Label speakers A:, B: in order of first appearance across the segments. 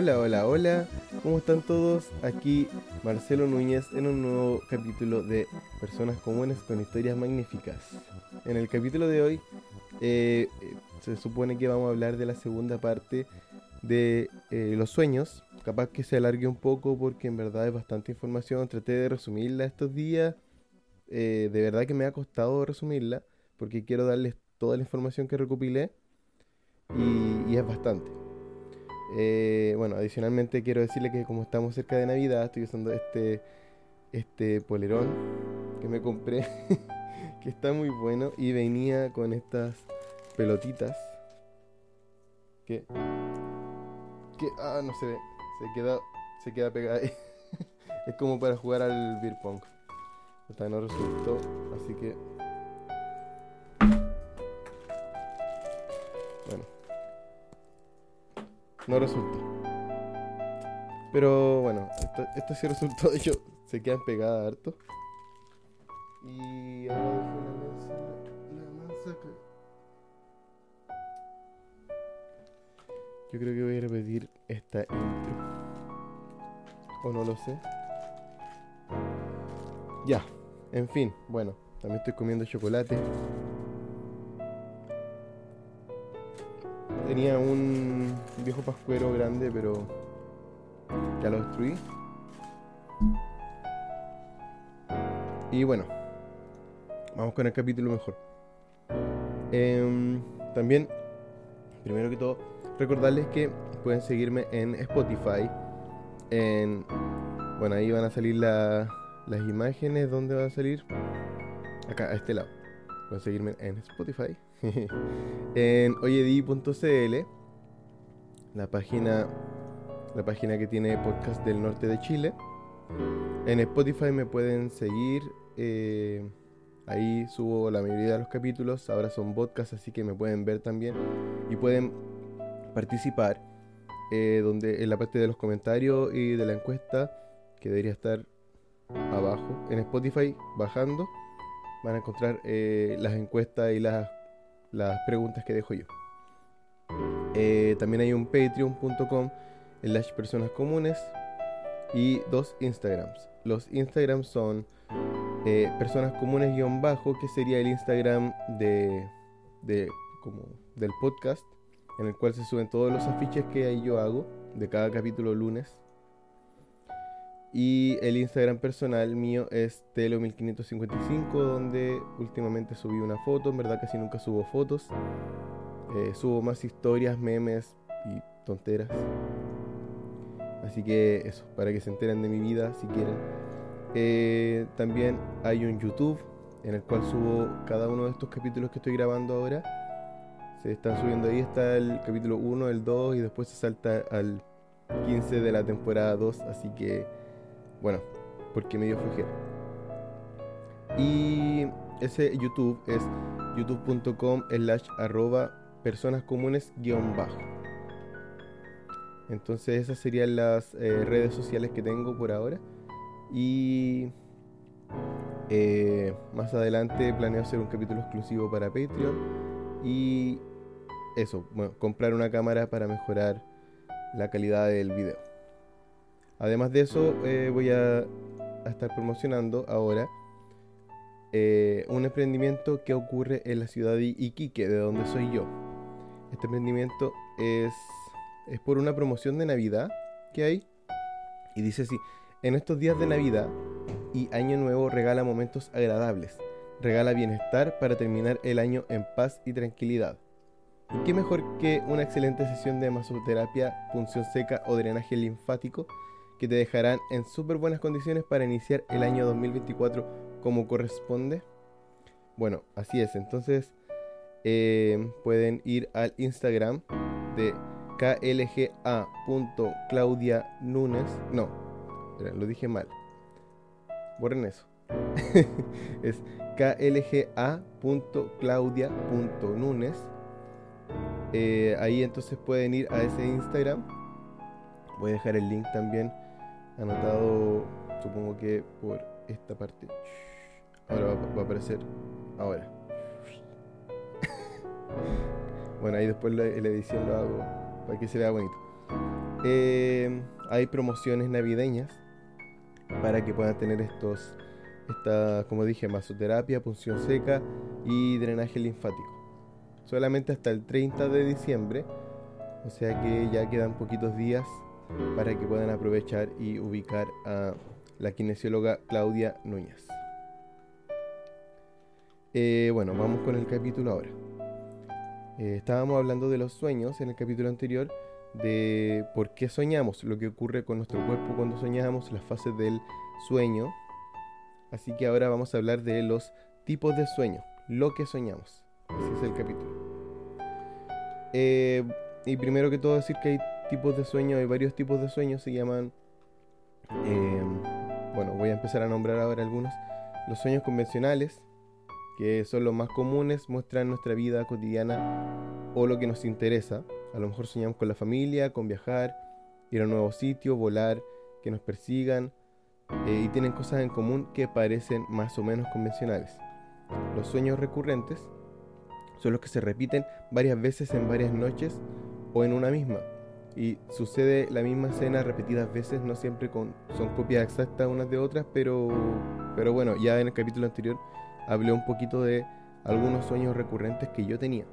A: Hola, hola, hola, ¿cómo están todos? Aquí Marcelo Núñez en un nuevo capítulo de Personas Comunes con Historias Magníficas. En el capítulo de hoy eh, eh, se supone que vamos a hablar de la segunda parte de eh, los sueños. Capaz que se alargue un poco porque en verdad es bastante información. Traté de resumirla estos días. de verdad que me ha costado resumirla porque quiero darles toda la información que recopilé y, es bastante. Bueno, adicionalmente quiero decirle que como estamos cerca de Navidad, estoy usando este, este polerón que me compré, que está muy bueno y venía con estas pelotitas que que ah no se ve se queda se queda pegada ahí. Es como para jugar al beer pong. Hasta no resultó así que no resultó pero bueno esto, esto sí resultó de hecho se quedan pegadas harto y ahora la mansa Yo creo que voy a repetir esta intro. O no lo sé. Ya, en fin, bueno, también estoy comiendo chocolate. Tenía un viejo pascuero grande, pero ya lo destruí. Y bueno, vamos con el capítulo mejor. Em, también, primero que todo, recordarles que pueden seguirme en Spotify. En, bueno, ahí van a salir las imágenes. ¿Dónde van a salir? Acá, a este lado. Pueden seguirme en Spotify. en oyedi.cl. La página, la página que tiene podcast del norte de Chile. En Spotify me pueden seguir. Eh, ahí subo la mayoría de los capítulos. Ahora son podcasts, así que me pueden ver también. Y pueden participar, eh, donde en la parte de los comentarios y de la encuesta, que debería estar abajo, en Spotify, bajando, van a encontrar eh, las encuestas y las, las preguntas que dejo yo. Eh, también hay un patreon.com las personas comunes y dos Instagrams. Los Instagrams son personas comunes guion bajo, que sería el Instagram de, de como del podcast en el cual se suben todos los afiches que yo hago de cada capítulo lunes. Y el Instagram personal mío es telo1555, donde últimamente subí una foto, en verdad casi nunca subo fotos. Eh, subo más historias, memes y tonteras. Así que eso, para que se enteren de mi vida si quieren. Eh, también hay un YouTube en el cual subo cada uno de estos capítulos que estoy grabando ahora se están subiendo ahí, está el capítulo 1, el 2 y después se salta al 15 de la temporada 2, así que bueno, porque me dio flojera. Y ese YouTube es youtube.com slash arroba personas comunes guion bajo. Entonces esas serían las eh, redes sociales que tengo por ahora. Y eh, más adelante planeo hacer un capítulo exclusivo para Patreon. Y eso, bueno, comprar una cámara para mejorar la calidad del video. Además de eso, eh, voy a, estar promocionando ahora eh, un emprendimiento que ocurre en la ciudad de Iquique, de donde soy yo. Este emprendimiento es, es por una promoción de Navidad que hay. Y dice así, en estos días de Navidad y Año Nuevo regala momentos agradables, regala bienestar para terminar el año en paz y tranquilidad. ¿Y qué mejor que una excelente sesión de masoterapia, punción seca o drenaje linfático que te dejarán en súper buenas condiciones para iniciar el año 2024 como corresponde? Bueno, así es. Entonces eh, pueden ir al Instagram de klga.claudianunes. No, lo dije mal. Borren eso. es klga.claudia.nunes eh, ahí entonces pueden ir a ese Instagram. Voy a dejar el link también anotado, supongo que por esta parte. Ahora va, a aparecer. Ahora. bueno, ahí después la, edición lo hago para que se vea bonito. Eh, hay promociones navideñas para que puedan tener estos, esta, como dije, masoterapia, punción seca y drenaje linfático. Solamente hasta el 30 de diciembre, o sea que ya quedan poquitos días para que puedan aprovechar y ubicar a la kinesióloga Claudia Núñez. Eh, bueno, vamos con el capítulo ahora. Eh, estábamos hablando de los sueños en el capítulo anterior, de por qué soñamos, lo que ocurre con nuestro cuerpo cuando soñamos, las fases del sueño. Así que ahora vamos a hablar de los tipos de sueño, lo que soñamos. Así es el capítulo. Eh, y primero que todo decir que hay tipos de sueño, hay varios tipos de sueños, se llaman, bueno, voy a empezar a nombrar ahora algunos. Los sueños convencionales, que son los más comunes, muestran nuestra vida cotidiana o lo que nos interesa. A lo mejor soñamos con la familia, con viajar, ir a un nuevo sitio, volar, que nos persigan, eh, y tienen cosas en común que parecen más o menos convencionales. Los sueños recurrentes son los que se repiten varias veces en varias noches o en una misma. Y sucede la misma escena repetidas veces, no siempre con, son copias exactas unas de otras, pero, pero bueno, ya en el capítulo anterior hablé un poquito de algunos sueños recurrentes que yo tenía.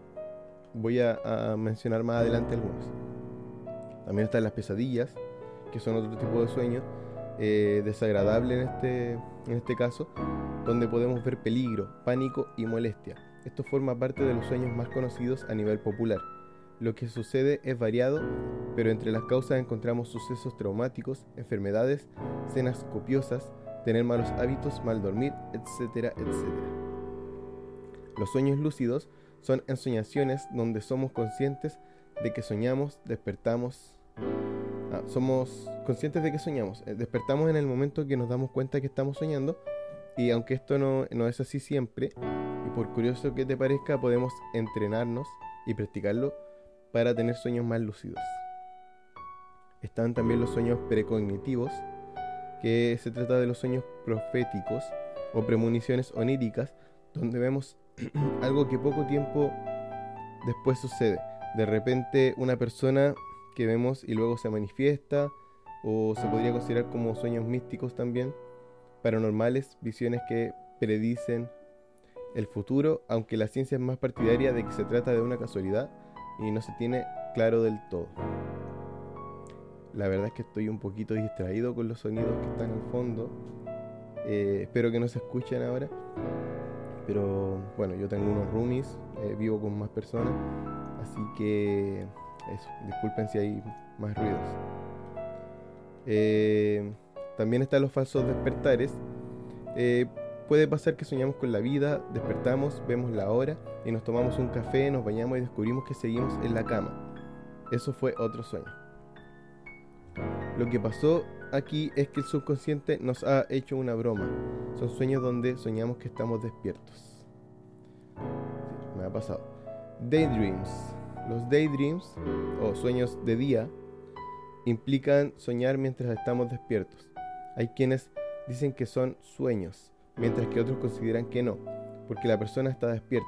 A: Voy a, mencionar más adelante algunos. También están las pesadillas, que son otro tipo de sueño eh, desagradable en este, en este caso, donde podemos ver peligro, pánico y molestia. Esto forma parte de los sueños más conocidos a nivel popular. Lo que sucede es variado, pero entre las causas encontramos sucesos traumáticos, enfermedades, cenas copiosas, tener malos hábitos, mal dormir, etcétera, etcétera. Los sueños lúcidos son ensoñaciones donde somos conscientes de que soñamos, despertamos. Ah, somos conscientes de que soñamos, eh, despertamos en el momento que nos damos cuenta que estamos soñando y aunque esto no, no es así siempre, y por curioso que te parezca, podemos entrenarnos y practicarlo para tener sueños más lúcidos. Están también los sueños precognitivos, que se trata de los sueños proféticos o premoniciones oníricas, donde vemos algo que poco tiempo después sucede. De repente una persona que vemos y luego se manifiesta, o se podría considerar como sueños místicos también, paranormales, visiones que predicen el futuro, aunque la ciencia es más partidaria de que se trata de una casualidad y no se tiene claro del todo. La verdad es que estoy un poquito distraído con los sonidos que están al fondo. Eh, espero que no se escuchen ahora. Pero bueno, yo tengo unos roomies, eh, vivo con más personas. Así que eso, disculpen si hay más ruidos. Eh, también están los falsos despertares. Puede pasar que soñamos con la vida, despertamos, vemos la hora y nos tomamos un café, nos bañamos y descubrimos que seguimos en la cama. Eso fue otro sueño. Lo que pasó aquí es que el subconsciente nos ha hecho una broma. Son sueños donde soñamos que estamos despiertos. me ha pasado. Daydreams. Los daydreams, o sueños de día, implican soñar mientras estamos despiertos. Hay quienes dicen que son sueños, mientras que otros consideran que no, porque la persona está despierta.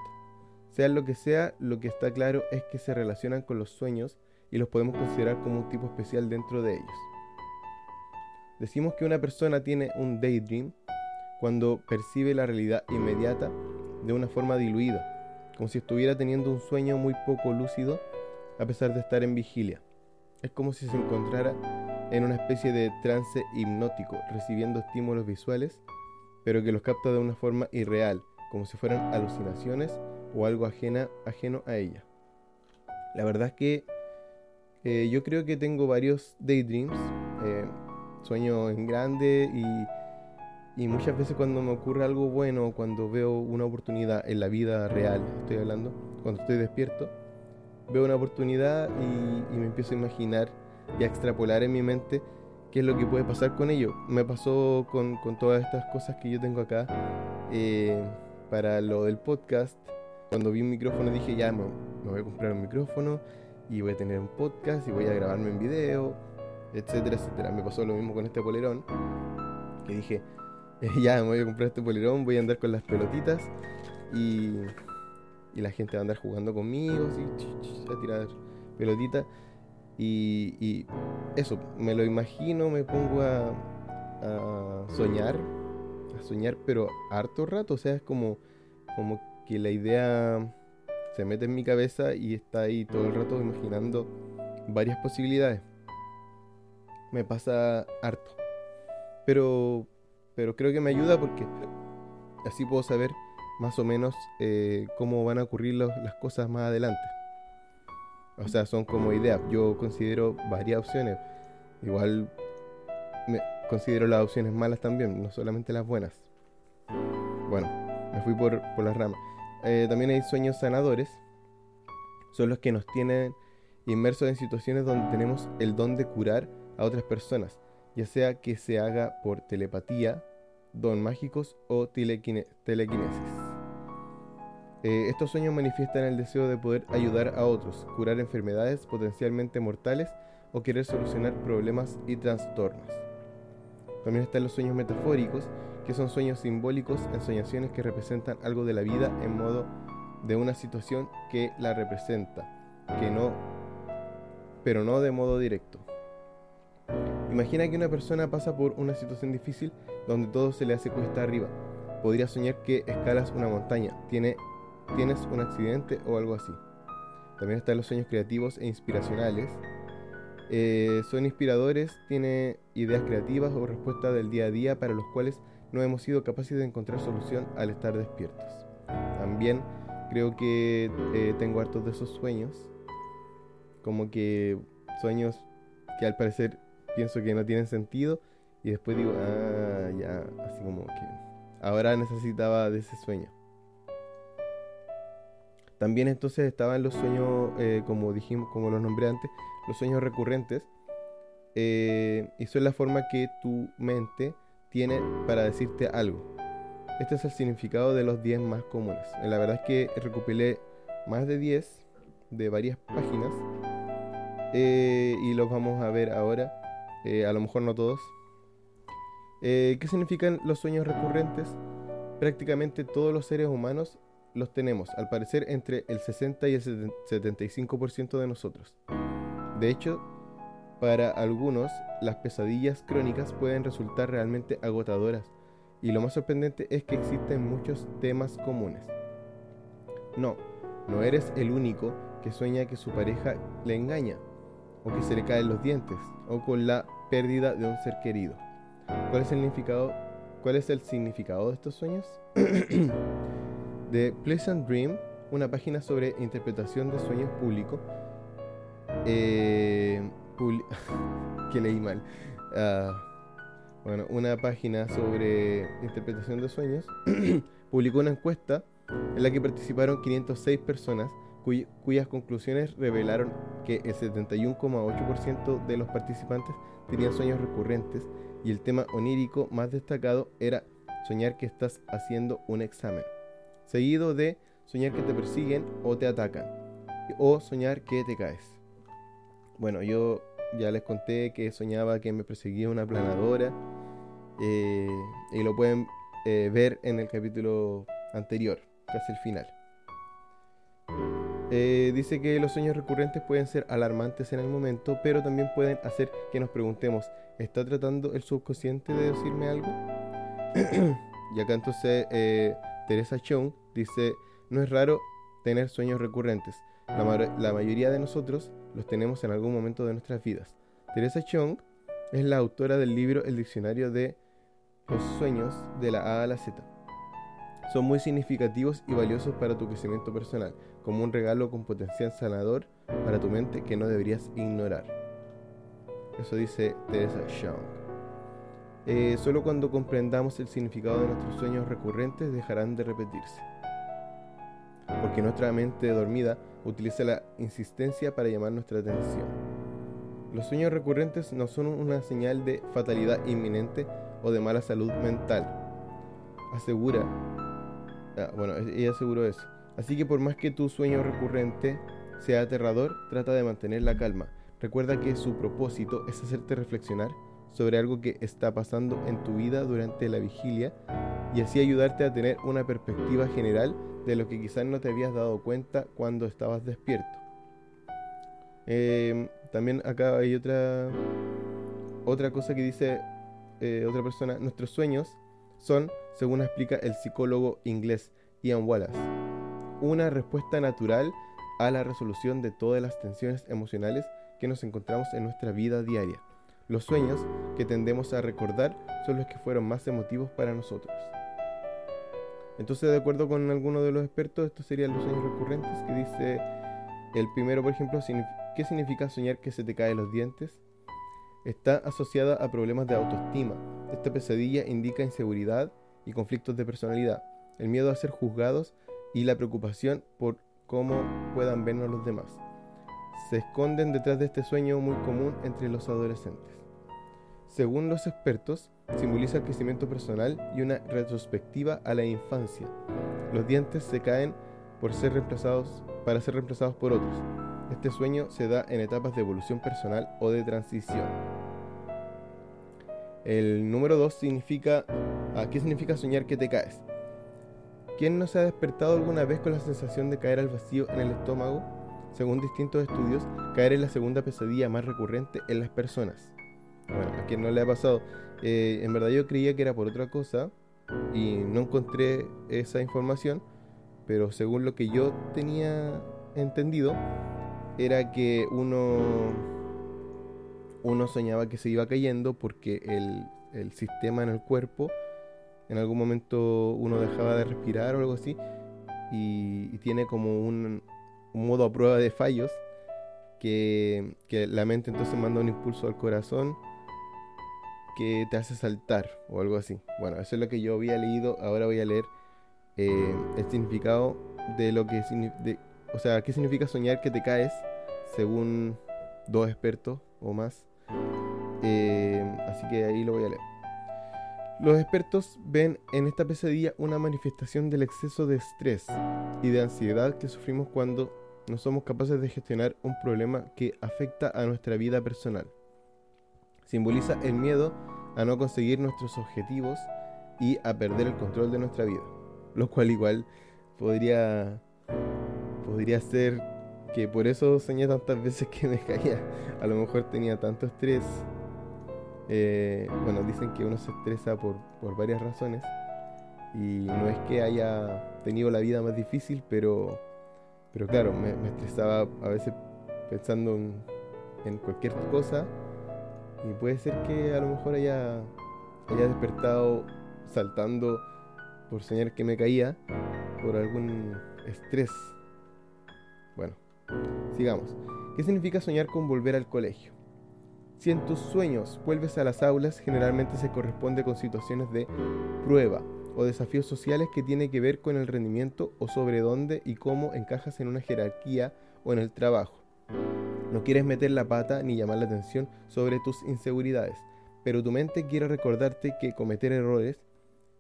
A: Sea lo que sea, lo que está claro es que se relacionan con los sueños y los podemos considerar como un tipo especial dentro de ellos. Decimos que una persona tiene un daydream cuando percibe la realidad inmediata de una forma diluida, como si estuviera teniendo un sueño muy poco lúcido a pesar de estar en vigilia. Es como si se encontrara en una especie de trance hipnótico, recibiendo estímulos visuales, pero que los capta de una forma irreal, como si fueran alucinaciones o algo ajena, ajeno a ella. La verdad es que eh, yo creo que tengo varios daydreams. Eh, sueño en grande y, y muchas veces cuando me ocurre algo bueno, cuando veo una oportunidad en la vida real, estoy hablando, cuando estoy despierto, veo una oportunidad y, me empiezo a imaginar y a extrapolar en mi mente qué es lo que puede pasar con ello. Me pasó con, con todas estas cosas que yo tengo acá eh, para lo del podcast. Cuando vi un micrófono dije, ya me, me voy a comprar un micrófono y voy a tener un podcast y voy a grabarme en video etcétera, etcétera. Me pasó lo mismo con este polerón, que dije, ya me voy a comprar este polerón, voy a andar con las pelotitas y, y la gente va a andar jugando conmigo, así, a tirar pelotitas. Y, eso, me lo imagino, me pongo a, a, soñar, a soñar, pero harto rato, o sea, es como, como que la idea se mete en mi cabeza y está ahí todo el rato imaginando varias posibilidades. Me pasa harto. Pero, pero creo que me ayuda porque así puedo saber más o menos eh, cómo van a ocurrir las cosas más adelante. O sea, son como ideas. Yo considero varias opciones. Igual me considero las opciones malas también, no solamente las buenas. Bueno, me fui por, por las ramas. Eh, también hay sueños sanadores. Son los que nos tienen inmersos en situaciones donde tenemos el don de curar a otras personas, ya sea que se haga por telepatía, don mágicos o telequinesis. Eh, estos sueños manifiestan el deseo de poder ayudar a otros, curar enfermedades potencialmente mortales o querer solucionar problemas y trastornos. También están los sueños metafóricos, que son sueños simbólicos, ensoñaciones que representan algo de la vida en modo de una situación que la representa, que no, pero no de modo directo. Imagina que una persona pasa por una situación difícil donde todo se le hace cuesta arriba. Podría soñar que escalas una montaña, tiene tienes un accidente o algo así. También están los sueños creativos e inspiracionales. Eh, son inspiradores, tiene ideas creativas o respuestas del día a día para los cuales no hemos sido capaces de encontrar solución al estar despiertos. También creo que eh, tengo hartos de esos sueños, como que sueños que al parecer pienso que no tienen sentido y después digo, ah, ya, así como que ahora necesitaba de ese sueño. También entonces estaban los sueños, eh, como dijimos, como los nombré antes, los sueños recurrentes. Eh, y son la forma que tu mente tiene para decirte algo. Este es el significado de los 10 más comunes. La verdad es que recopilé más de 10 de varias páginas eh, y los vamos a ver ahora. a lo mejor no todos. ¿Qué significan los sueños recurrentes? Prácticamente todos los seres humanos los tenemos, al parecer, entre el 60 y el 75% de nosotros. De hecho, para algunos, las pesadillas crónicas pueden resultar realmente agotadoras, y lo más sorprendente es que existen muchos temas comunes. No, no eres el único que sueña que su pareja le engaña, o que se le caen los dientes, o con la pérdida de un ser querido. ¿Cuál es el significado, cuál es el significado de estos sueños? de Pleasant Dream, una página sobre interpretación de sueños públicos. Eh, que leí mal. Ah, bueno, una página sobre interpretación de sueños publicó una encuesta en la que participaron 506 personas cuyas conclusiones revelaron que el 71,8% de los participantes tenían sueños recurrentes y el tema onírico más destacado era soñar que estás haciendo un examen seguido de soñar que te persiguen o te atacan, o soñar que te caes. Bueno, yo ya les conté que soñaba que me perseguía una planadora eh, y lo pueden eh, ver en el capítulo anterior, casi el final. Eh, dice que los sueños recurrentes pueden ser alarmantes en el momento, pero también pueden hacer que nos preguntemos, ¿está tratando el subconsciente de decirme algo? y acá entonces Teresa Chung dice, no es raro tener sueños recurrentes. La, mayoría de nosotros los tenemos en algún momento de nuestras vidas. Teresa Chung es la autora del libro El diccionario de los sueños de la A a la Z. Son muy significativos y valiosos para tu crecimiento personal, como un regalo con potencial sanador para tu mente que no deberías ignorar. Eso dice Teresa Chung. Eh, solo cuando comprendamos el significado de nuestros sueños recurrentes dejarán de repetirse. Porque nuestra mente dormida utiliza la insistencia para llamar nuestra atención. Los sueños recurrentes no son una señal de fatalidad inminente o de mala salud mental. Asegura. Ah, bueno, ella aseguró eso. Así que por más que tu sueño recurrente sea aterrador, trata de mantener la calma. Recuerda que su propósito es hacerte reflexionar sobre algo que está pasando en tu vida durante la vigilia y así ayudarte a tener una perspectiva general de lo que quizás no te habías dado cuenta cuando estabas despierto. Em, también acá hay otra, otra cosa que dice eh, otra persona, nuestros sueños son, según explica el psicólogo inglés Ian Wallace, una respuesta natural a la resolución de todas las tensiones emocionales que nos encontramos en nuestra vida diaria. Los sueños que tendemos a recordar son los que fueron más emotivos para nosotros. Entonces, de acuerdo con algunos de los expertos, estos serían los sueños recurrentes, que dice el primero, por ejemplo, ¿qué significa soñar que se te caen los dientes? Está asociada a problemas de autoestima. Esta pesadilla indica inseguridad y conflictos de personalidad, el miedo a ser juzgados y la preocupación por cómo puedan vernos los demás. Se esconden detrás de este sueño muy común entre los adolescentes. Según los expertos, simboliza el crecimiento personal y una retrospectiva a la infancia. Los dientes se caen por ser reemplazados, para ser reemplazados por otros. Este sueño se da en etapas de evolución personal o de transición. El número 2 significa, ¿qué significa soñar que te caes? ¿Quién no se ha despertado alguna vez con la sensación de caer al vacío en el estómago? Según distintos estudios, caer es la segunda pesadilla más recurrente en las personas. Bueno, a quien no le ha pasado. Eh, en verdad yo creía que era por otra cosa y no encontré esa información, pero según lo que yo tenía entendido, era que uno, uno soñaba que se iba cayendo porque el, sistema en el cuerpo, en algún momento uno dejaba de respirar o algo así, y, tiene como un, modo a prueba de fallos, que, que la mente entonces manda un impulso al corazón que te hace saltar o algo así. Bueno, eso es lo que yo había leído. Ahora voy a leer eh, el significado de lo que de, o sea, qué significa soñar que te caes según dos expertos o más. Eh, así que ahí lo voy a leer. Los expertos ven en esta pesadilla una manifestación del exceso de estrés y de ansiedad que sufrimos cuando no somos capaces de gestionar un problema que afecta a nuestra vida personal. Simboliza el miedo a no conseguir nuestros objetivos y a perder el control de nuestra vida. Lo cual igual podría, podría ser que por eso soñé tantas veces que me caía. A lo mejor tenía tanto estrés. Eh, bueno, dicen que uno se estresa por, varias razones. Y no es que haya tenido la vida más difícil, pero, pero claro, me, estresaba a veces pensando en, en cualquier cosa y puede ser que a lo mejor haya, haya despertado saltando por soñar que me caía por algún estrés. Bueno, sigamos. ¿Qué significa soñar con volver al colegio? Si en tus sueños vuelves a las aulas, generalmente se corresponde con situaciones de prueba o desafíos sociales que tienen que ver con el rendimiento o sobre dónde y cómo encajas en una jerarquía o en el trabajo. No quieres meter la pata ni llamar la atención sobre tus inseguridades, pero tu mente quiere recordarte que cometer errores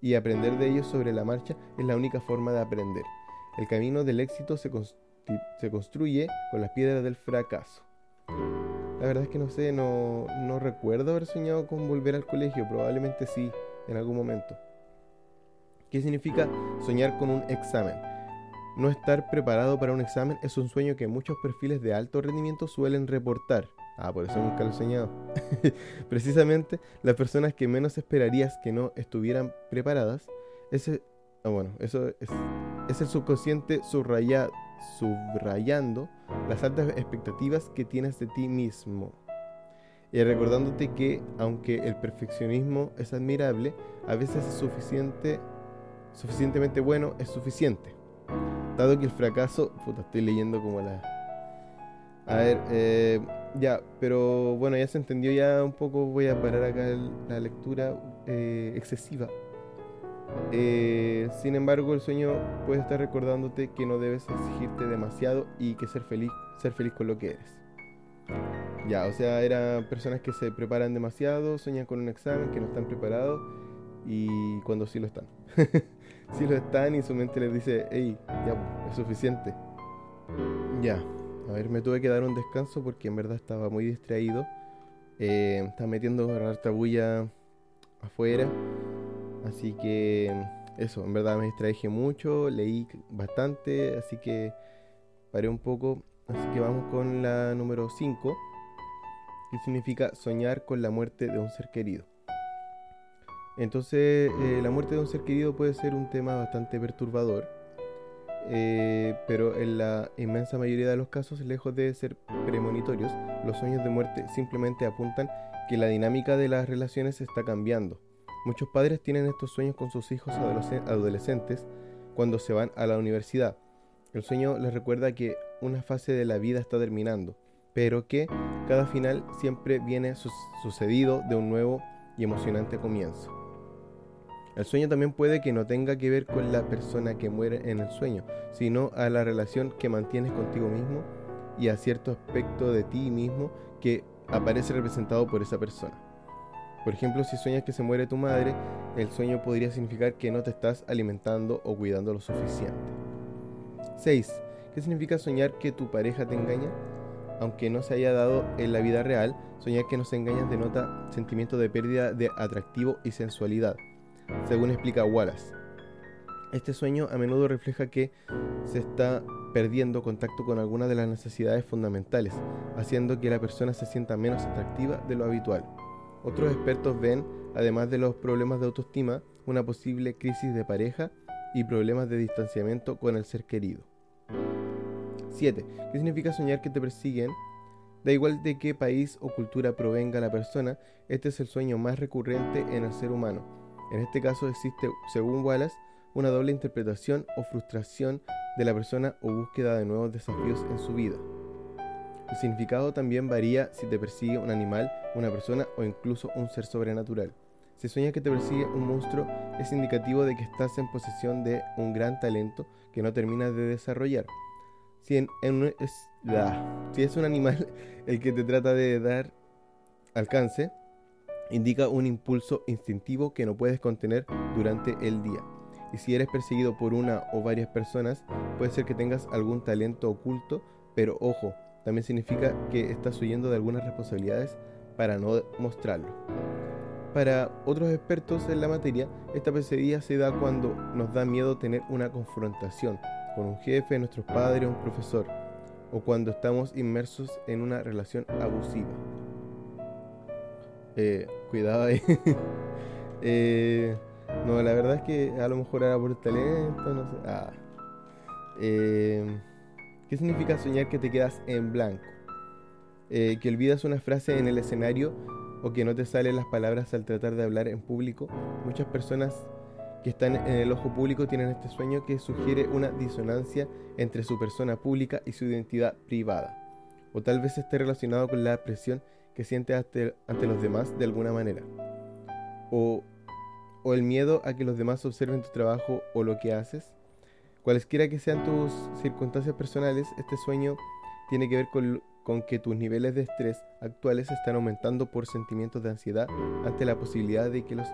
A: y aprender de ellos sobre la marcha es la única forma de aprender. El camino del éxito se, construye con las piedras del fracaso. La verdad es que no sé, no, no recuerdo haber soñado con volver al colegio, probablemente sí, en algún momento. ¿Qué significa soñar con un examen? No estar preparado para un examen es un sueño que muchos perfiles de alto rendimiento suelen reportar. Ah, por eso nunca lo he soñado. Precisamente las personas que menos esperarías que no estuvieran preparadas, ah, bueno, eso es, el subconsciente subrayado, subrayando las altas expectativas que tienes de ti mismo. Y recordándote que aunque el perfeccionismo es admirable, a veces es suficiente, suficientemente bueno, es suficiente. Dado que el fracaso. Puta, estoy leyendo como la. A ver, eh, ya, pero bueno, ya se entendió ya un poco. Voy a parar acá la lectura eh, excesiva. Eh, sin embargo, el sueño puede estar recordándote que no debes exigirte demasiado y que ser feliz, ser feliz con lo que eres. Ya, o sea, eran personas que se preparan demasiado, sueñan con un examen, que no están preparados y cuando sí lo están. si lo están y su mente les dice, hey, ya, es suficiente. Ya, a ver, me tuve que dar un descanso porque en verdad estaba muy distraído Eh, está metiendo harta bulla afuera. Así que eso, en verdad me distraje mucho, leí bastante, así que paré un poco. Así que vamos con la número 5, que significa soñar con la muerte de un ser querido. Entonces, eh, la muerte de un ser querido puede ser un tema bastante perturbador, eh, pero en la inmensa mayoría de los casos, lejos de ser premonitorios, los sueños de muerte simplemente apuntan que la dinámica de las relaciones está cambiando. Muchos padres tienen estos sueños con sus hijos adolescentes cuando se van a la universidad. El sueño les recuerda que una fase de la vida está terminando, pero que cada final siempre viene sucedido de un nuevo y emocionante comienzo. El sueño también puede que no tenga que ver con la persona que muere en el sueño, sino a la relación que mantienes contigo mismo y a cierto aspecto de ti mismo que aparece representado por esa persona. Por ejemplo, si sueñas que se muere tu madre, el sueño podría significar que no te estás alimentando o cuidando lo suficiente. 6. ¿Qué significa soñar que tu pareja te engaña? Aunque no se haya dado en la vida real, soñar que nos engañan denota sentimiento de pérdida de atractivo y sensualidad según explica Wallace. Este sueño a menudo refleja que se está perdiendo contacto con algunas de las necesidades fundamentales, haciendo que la persona se sienta menos atractiva de lo habitual. Otros expertos ven, además de los problemas de autoestima, una posible crisis de pareja y problemas de distanciamiento con el ser querido. 7. ¿Qué significa soñar que te persiguen? Da igual de qué país o cultura provenga la persona, este es el sueño más recurrente en el ser humano en este caso existe, según Wallace, una doble interpretación o frustración de la persona o búsqueda de nuevos desafíos en su vida. El significado también varía si te persigue un animal, una persona o incluso un ser sobrenatural. Si sueñas que te persigue un monstruo, es indicativo de que estás en posesión de un gran talento que no terminas de desarrollar. Si, si es un animal el que te trata de dar alcance, indica un impulso instintivo que no puedes contener durante el día. Y si eres perseguido por una o varias personas, puede ser que tengas algún talento oculto, pero ojo, también significa que estás huyendo de algunas responsabilidades para no mostrarlo. Para otros expertos en la materia, esta pesadilla se da cuando nos da miedo tener una confrontación con un jefe, nuestros padres, un profesor, o cuando estamos inmersos en una relación abusiva. Eh, cuidado ahí. Eh, no, la verdad es que a lo mejor era por talento, no sé. Ah. Eh, ¿Qué significa soñar que te quedas en blanco? que olvidas una frase en el escenario o que no te salen las palabras al tratar de hablar en público. Muchas personas que están en el ojo público tienen este sueño que sugiere una disonancia entre su persona pública y su identidad privada. O tal vez esté relacionado con la presión que sientes ante, los demás de alguna manera. O, o el miedo a que los demás observen tu trabajo o lo que haces. Cualesquiera que sean tus circunstancias personales, este sueño tiene que ver con, con que tus niveles de estrés actuales están aumentando por sentimientos de ansiedad ante la posibilidad de que los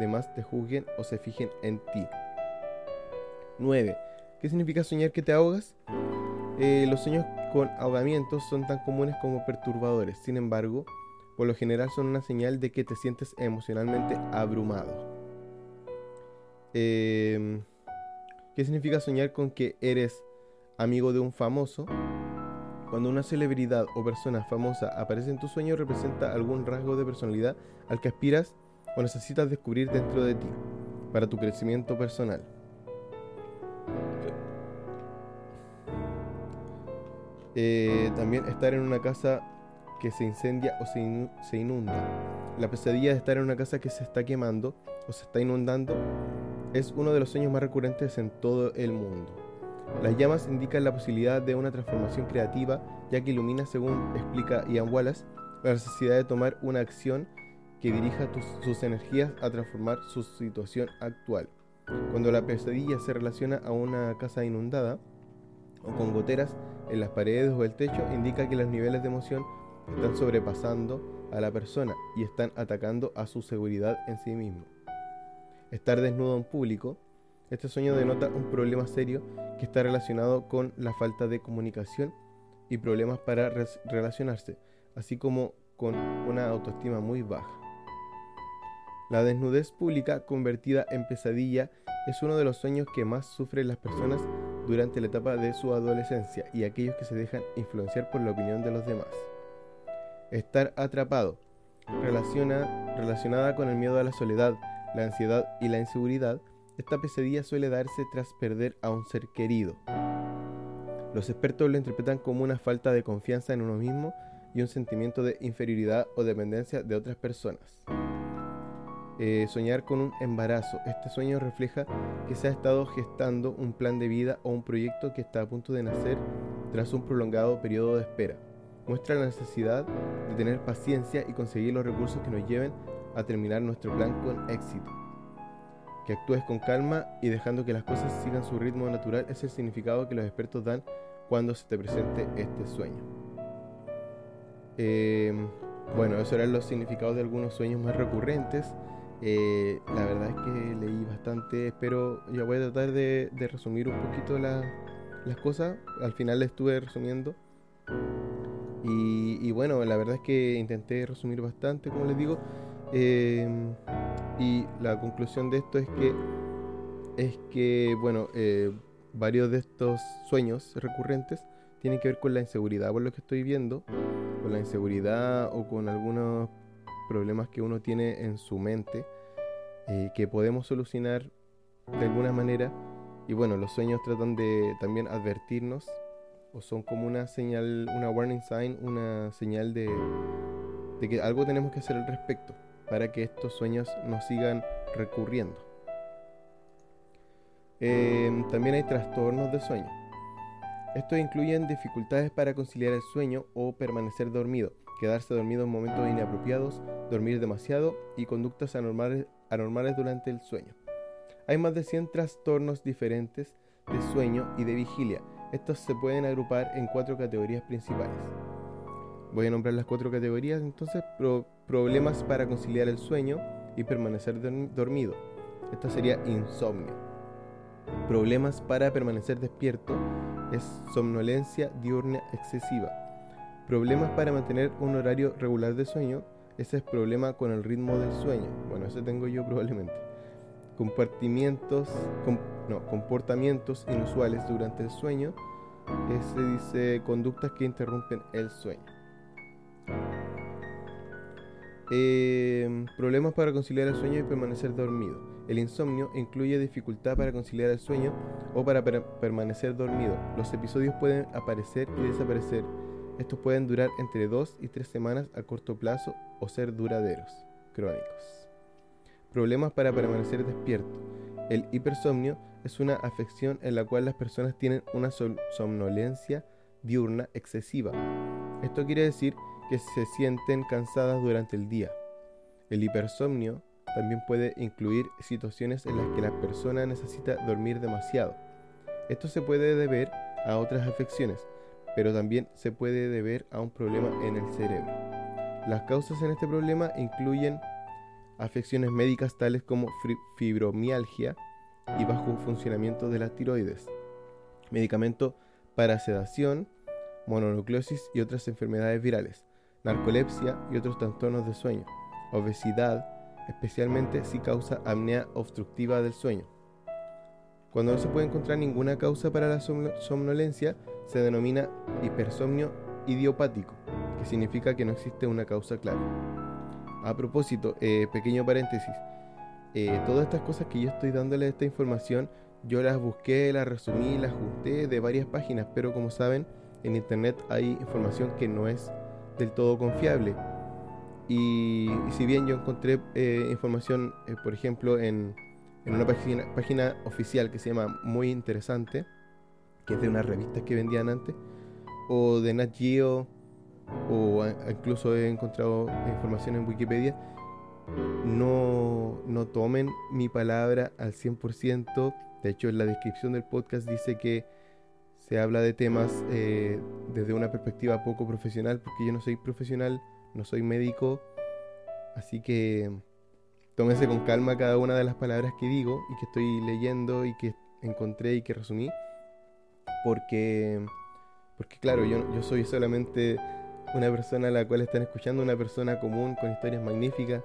A: demás te juzguen o se fijen en ti. 9. ¿Qué significa soñar que te ahogas? Eh, los sueños con ahogamientos son tan comunes como perturbadores, sin embargo, por lo general son una señal de que te sientes emocionalmente abrumado. Em, ¿Qué significa soñar con que eres amigo de un famoso? Cuando una celebridad o persona famosa aparece en tu sueño representa algún rasgo de personalidad al que aspiras o necesitas descubrir dentro de ti para tu crecimiento personal. Eh, también estar en una casa que se incendia o se, inunda. La pesadilla de estar en una casa que se está quemando o se está inundando es uno de los sueños más recurrentes en todo el mundo. Las llamas indican la posibilidad de una transformación creativa, ya que ilumina, según explica Ian Wallace, la necesidad de tomar una acción que dirija sus energías a transformar su situación actual. Cuando la pesadilla se relaciona a una casa inundada o con goteras en las paredes o el techo indica que los niveles de emoción están sobrepasando a la persona y están atacando a su seguridad en sí mismo. Estar desnudo en público, este sueño denota un problema serio que está relacionado con la falta de comunicación y problemas para relacionarse, así como con una autoestima muy baja. La desnudez pública convertida en pesadilla es uno de los sueños que más sufren las personas durante la etapa de su adolescencia y aquellos que se dejan influenciar por la opinión de los demás. Estar atrapado, relaciona, relacionada con el miedo a la soledad, la ansiedad y la inseguridad, esta pesadilla suele darse tras perder a un ser querido. Los expertos lo interpretan como una falta de confianza en uno mismo y un sentimiento de inferioridad o dependencia de otras personas. Eh, soñar con un embarazo. Este sueño refleja que se ha estado gestando un plan de vida o un proyecto que está a punto de nacer tras un prolongado periodo de espera. Muestra la necesidad de tener paciencia y conseguir los recursos que nos lleven a terminar nuestro plan con éxito. Que actúes con calma y dejando que las cosas sigan su ritmo natural es el significado que los expertos dan cuando se te presente este sueño. Eh, bueno, esos eran los significados de algunos sueños más recurrentes. Eh, la verdad es que leí bastante, pero ya voy a tratar de, resumir un poquito las cosas. Al final estuve resumiendo. Y, bueno, la verdad es que intenté resumir bastante, como les digo. Em, y la conclusión de esto es que, es que bueno, eh, varios de estos sueños recurrentes tienen que ver con la inseguridad, por lo que estoy viendo, con la inseguridad o con algunos problemas que uno tiene en su mente eh, que podemos solucionar de alguna manera. Y bueno, los sueños tratan de también advertirnos o son como una señal, una warning sign, una señal de, de que algo tenemos que hacer al respecto para que estos sueños no sigan recurriendo. Em, también hay trastornos de sueño. Estos incluyen dificultades para conciliar el sueño o permanecer dormido, quedarse dormido en momentos inapropiados, dormir demasiado y conductas anormales, durante el sueño. Hay más de 100 trastornos diferentes de sueño y de vigilia. Estos se pueden agrupar en cuatro categorías principales. Voy a nombrar las cuatro categorías entonces. problemas para conciliar el sueño y permanecer dormido. Esta sería insomnio. Problemas para permanecer despierto es somnolencia diurna excesiva. Problemas para mantener un horario regular de sueño, ese es problema con el ritmo del sueño. Bueno, ese tengo yo probablemente. Compartimientos, no, comportamientos inusuales durante el sueño, ese dice conductas que interrumpen el sueño. Em, problemas para conciliar el sueño y permanecer dormido. El insomnio incluye dificultad para conciliar el sueño o para permanecer dormido. Los episodios pueden aparecer y desaparecer estos pueden durar entre 2 y 3 semanas a corto plazo o ser duraderos, crónicos. Problemas para permanecer despierto. El hipersomnio es una afección en la cual las personas tienen una somnolencia diurna excesiva. Esto quiere decir que se sienten cansadas durante el día. El hipersomnio también puede incluir situaciones en las que la persona necesita dormir demasiado. Esto se puede deber a otras afecciones, pero también se puede deber a un problema en el cerebro. Las causas en este problema incluyen afecciones médicas tales como fibromialgia y bajo funcionamiento de las tiroides, medicamento para sedación, mononucleosis y otras enfermedades virales, narcolepsia y otros trastornos de sueño, obesidad, especialmente si causa apnea obstructiva del sueño. Cuando no se puede encontrar ninguna causa para la somnolencia, se denomina hipersomnio idiopático, que significa que no existe una causa clara. A propósito, eh, pequeño paréntesis, eh, todas estas cosas que yo estoy dándole esta información, yo las busqué, las resumí, las junté de varias páginas, pero como saben, en internet hay información que no es del todo confiable. Y, si bien yo encontré eh, información, por ejemplo, en, una página oficial que se llama Muy Interesante, que es de unas revistas que vendían antes, o de Nat Geo, o incluso he encontrado información en Wikipedia, no, no tomen mi palabra al 100%. De hecho, en la descripción del podcast dice que se habla de temas eh, desde una perspectiva poco profesional, porque yo no soy profesional, no soy médico, así que tómense con calma cada una de las palabras que digo y que estoy leyendo y que encontré y que resumí porque, porque claro, yo, yo soy solamente una persona a la cual están escuchando, una persona común con historias magníficas.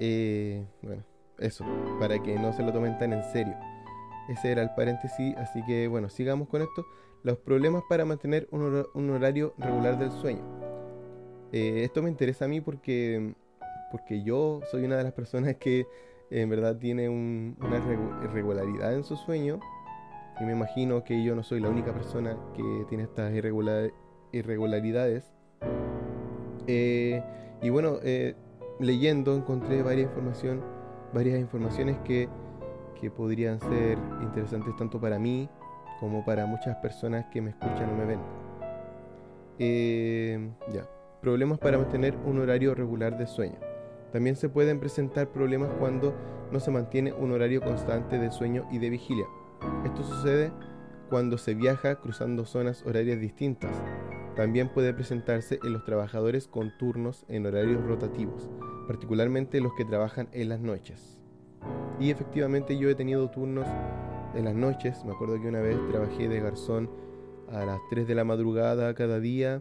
A: Eh, bueno, eso, para que no se lo tomen tan en serio. Ese era el paréntesis, así que bueno, sigamos con esto. Los problemas para mantener un, horario regular del sueño. Eh, esto me interesa a mí porque, porque yo soy una de las personas que en verdad tiene una irregularidad en su sueño. Y me imagino que yo no soy la única persona que tiene estas irregularidades. Eh, y bueno, eh, leyendo encontré varias información, varias informaciones que, que podrían ser interesantes tanto para mí como para muchas personas que me escuchan o me ven. Eh, ya. Problemas para mantener un horario regular de sueño. También se pueden presentar problemas cuando no se mantiene un horario constante de sueño y de vigilia. Esto sucede cuando se viaja cruzando zonas horarias distintas. También puede presentarse en los trabajadores con turnos en horarios rotativos, particularmente los que trabajan en las noches. Y efectivamente yo he tenido turnos en las noches. Me acuerdo que una vez trabajé de garzón a las 3 de la madrugada cada día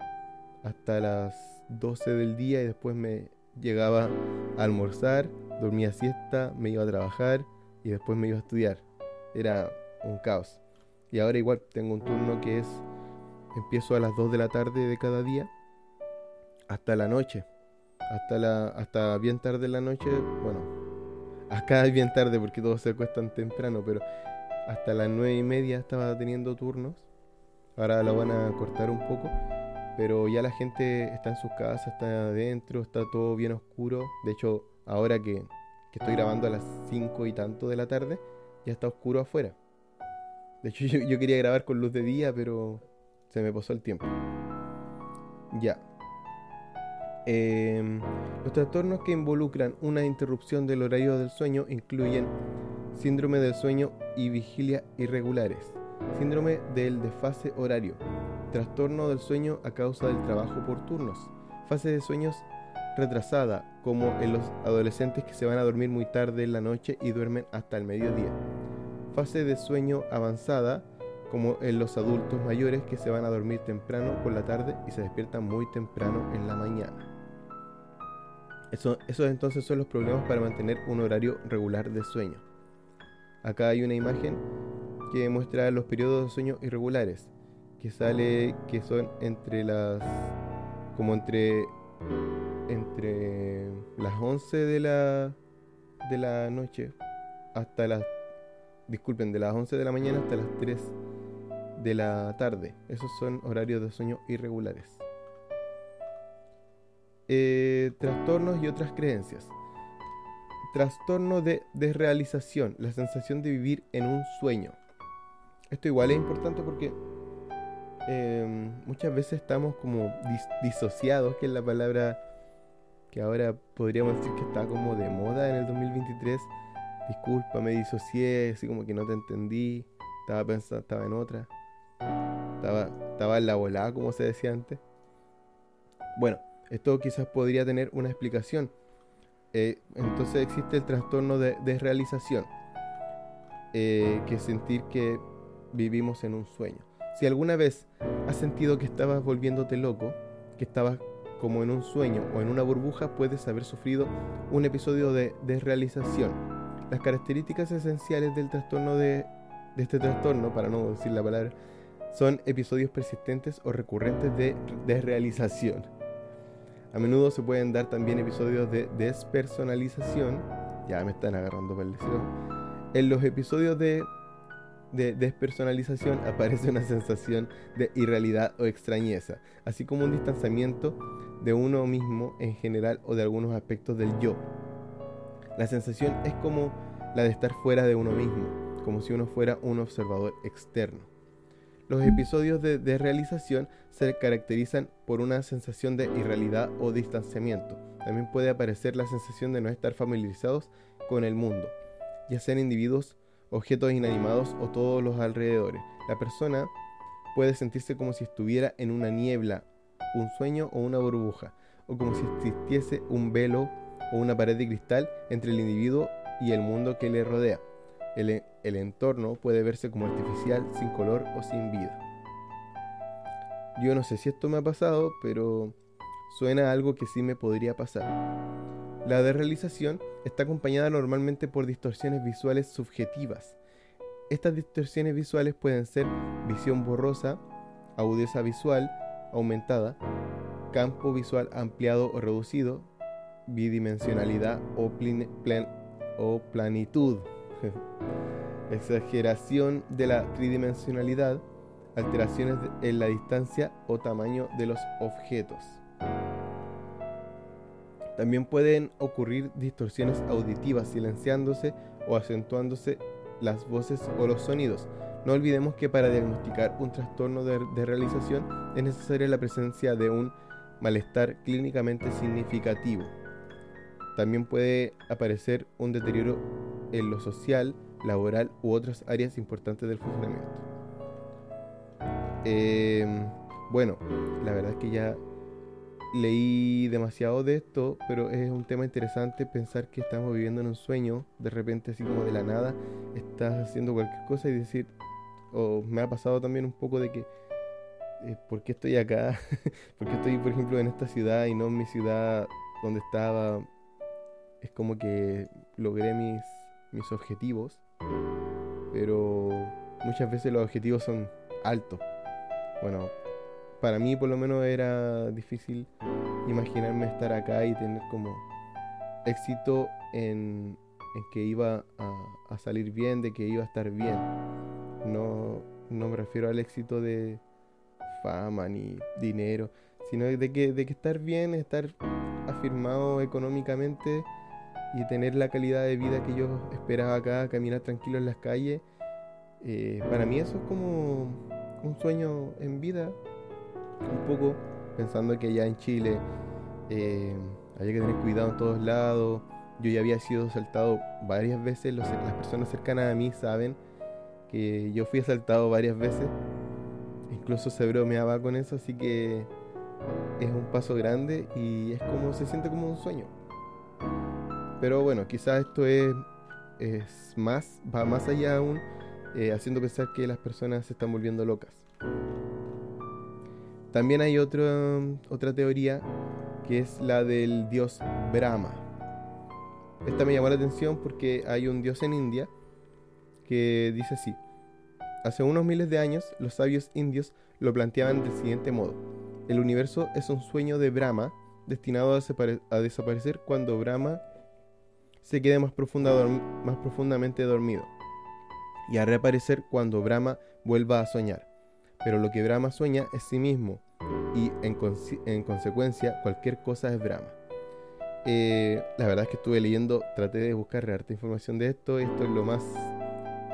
A: hasta las 12 del día y después me llegaba a almorzar, dormía siesta, me iba a trabajar y después me iba a estudiar. Era un caos. Y ahora igual tengo un turno que es, empiezo a las 2 de la tarde de cada día hasta la noche. Hasta, la, hasta bien tarde en la noche, bueno, acá es bien tarde porque todos se acuestan temprano, pero hasta las nueve y media estaba teniendo turnos. Ahora lo van a cortar un poco. Pero ya la gente está en sus casas, está adentro, está todo bien oscuro. De hecho, ahora que, estoy grabando a las cinco y tanto de la tarde, ya está oscuro afuera. De hecho, yo, quería grabar con luz de día, pero se me pasó el tiempo. Ya. Em, los trastornos que involucran una interrupción del horario del sueño incluyen síndrome del sueño y vigilia irregulares, síndrome del desfase horario, trastorno del sueño a causa del trabajo por turnos, fase de sueños retrasada, como en los adolescentes que se van a dormir muy tarde en la noche y duermen hasta el mediodía, fase de sueño avanzada, como en los adultos mayores que se van a dormir temprano por la tarde y se despiertan muy temprano en la mañana. Eso, esos entonces son los problemas para mantener un horario regular de sueño. Acá hay una imagen que muestra los periodos de sueño irregulares, que sale que son entre las como entre entre las 11 de la de la noche hasta las disculpen, de las 11 de la mañana hasta las 3 de la tarde. Esos son horarios de sueño irregulares. Eh, trastornos y otras creencias. Trastorno de desrealización, la sensación de vivir en un sueño. Esto igual es importante porque em, muchas veces estamos como disociados, que es la palabra que ahora podríamos decir que está como de moda en el 2023. Disculpa, me disocié, así como que no te entendí, estaba pensando, estaba en otra. Estaba, estaba en la volada, como se decía antes. Bueno, esto quizás podría tener una explicación eh, entonces existe el trastorno de desrealización, eh, que es sentir que vivimos en un sueño. Si alguna vez has sentido que estabas volviéndote loco, que estabas como en un sueño o en una burbuja, puedes haber sufrido un episodio de desrealización. Las características esenciales del trastorno de, este trastorno, para no decir la palabra, son episodios persistentes o recurrentes de desrealización a menudo se pueden dar también episodios de despersonalización. Ya me están agarrando para el. En los episodios de, de despersonalización aparece una sensación de irrealidad o extrañeza, así como un distanciamiento de uno mismo en general o de algunos aspectos del yo. La sensación es como la de estar fuera de uno mismo, como si uno fuera un observador externo. Los episodios de realización se caracterizan por una sensación de irrealidad o distanciamiento. También puede aparecer la sensación de no estar familiarizados con el mundo, ya sean individuos, objetos inanimados o todos los alrededores. La persona puede sentirse como si estuviera en una niebla, un sueño o una burbuja, o como si existiese un velo o una pared de cristal entre el individuo y el mundo que le rodea. El, el entorno puede verse como artificial, sin color o sin vida. Yo no sé si esto me ha pasado, pero suena a algo que sí me podría pasar. La desrealización está acompañada normalmente por distorsiones visuales subjetivas. Estas distorsiones visuales pueden ser visión borrosa, agudeza visual aumentada, campo visual ampliado o reducido, bidimensionalidad o, planitud, exageración de la tridimensionalidad, alteraciones en la distancia o tamaño de los objetos. También pueden ocurrir distorsiones auditivas silenciándose o acentuándose las voces o los sonidos. No olvidemos que para diagnosticar un trastorno de, realización es necesaria la presencia de un malestar clínicamente significativo. También puede aparecer un deterioro en lo social, laboral u otras áreas importantes del funcionamiento. Em, bueno, la verdad es que ya leí demasiado de esto, pero es un tema interesante pensar que estamos viviendo en un sueño, de repente así como de la nada, estás haciendo cualquier cosa y decir, o me ha pasado también un poco de que, eh, ¿por qué estoy acá? ¿Por qué estoy, por ejemplo, en esta ciudad y no en mi ciudad donde estaba? Es como que logré mis, mis objetivos, pero muchas veces los objetivos son altos. Bueno, para mí por lo menos era difícil imaginarme estar acá y tener como éxito en, que iba a, salir bien, de que iba a estar bien. No, no me refiero al éxito de fama ni dinero, sino de que, de que estar bien, estar afirmado económicamente y tener la calidad de vida que yo esperaba acá, caminar tranquilo en las calles. Eh, para mí eso es como un sueño en vida un poco pensando que ya en Chile eh, había que tener cuidado en todos lados. Yo ya había sido asaltado varias veces, las personas cercanas a mí saben que yo fui asaltado varias veces. Incluso se bromeaba con eso, así que es un paso grande y es como se siente como un sueño. Pero bueno, quizás esto es, es más, va más allá aún, eh, haciendo pensar que las personas se están volviendo locas. También hay otra teoría que es la del dios Brahma. Esta me llamó la atención porque hay un dios en India que dice así. Hace unos miles de años los sabios indios lo planteaban del siguiente modo. El universo es un sueño de Brahma destinado a, desaparecer cuando Brahma se quede más, profundamente dormido y a reaparecer cuando Brahma vuelva a soñar. Pero lo que Brahma sueña es sí mismo y en, consecuencia cualquier cosa es Brahma. Eh, la verdad es que estuve leyendo, traté de buscar harta información de esto, esto es lo más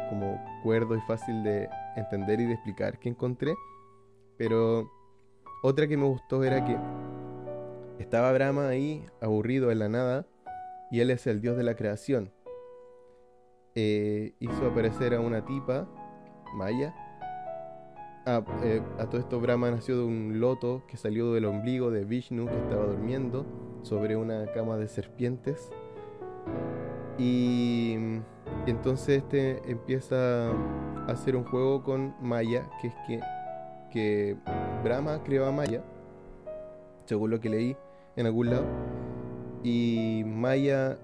A: como cuerdo y fácil de entender y de explicar que encontré, pero otra que me gustó era que estaba Brahma ahí, aburrido en la nada, y él es el dios de la creación. Eh, hizo aparecer a una tipa, Maya, eh, a todo esto Brahma nació de un loto que salió del ombligo de Vishnu que estaba durmiendo sobre una cama de serpientes. Y, entonces este empieza a hacer un juego con Maya, que es que, que Brahma creó a Maya, según lo que leí en algún lado. Y Maya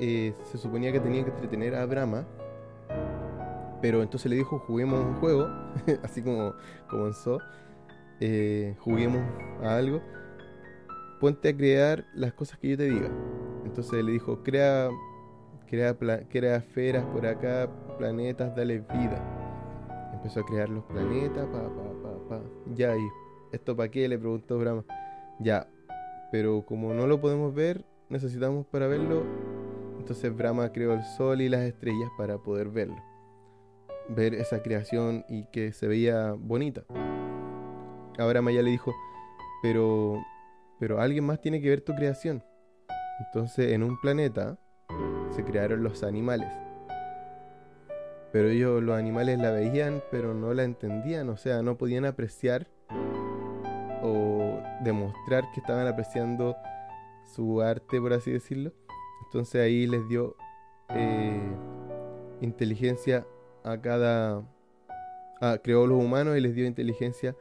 A: eh, se suponía que tenía que entretener a Brahma pero entonces le dijo, juguemos un juego, así como comenzó, eh, juguemos a algo, ponte a crear las cosas que yo te diga. Entonces le dijo, crea, crea, crea esferas por acá, planetas, dale vida. Empezó a crear los planetas. Ya, y esto para qué, le preguntó Brahma. Ya, pero como no lo podemos ver, necesitamos para verlo. Entonces Brahma creó el sol y las estrellas para poder verlo ver esa creación y que se veía bonita. Ahora Maya le dijo, pero, pero alguien más tiene que ver tu creación. Entonces en un planeta se crearon los animales. Pero ellos, los animales la veían, pero no la entendían, o sea, no podían apreciar o demostrar que estaban apreciando su arte, por así decirlo. Entonces ahí les dio eh, inteligencia a cada... creó los humanos y les dio inteligencia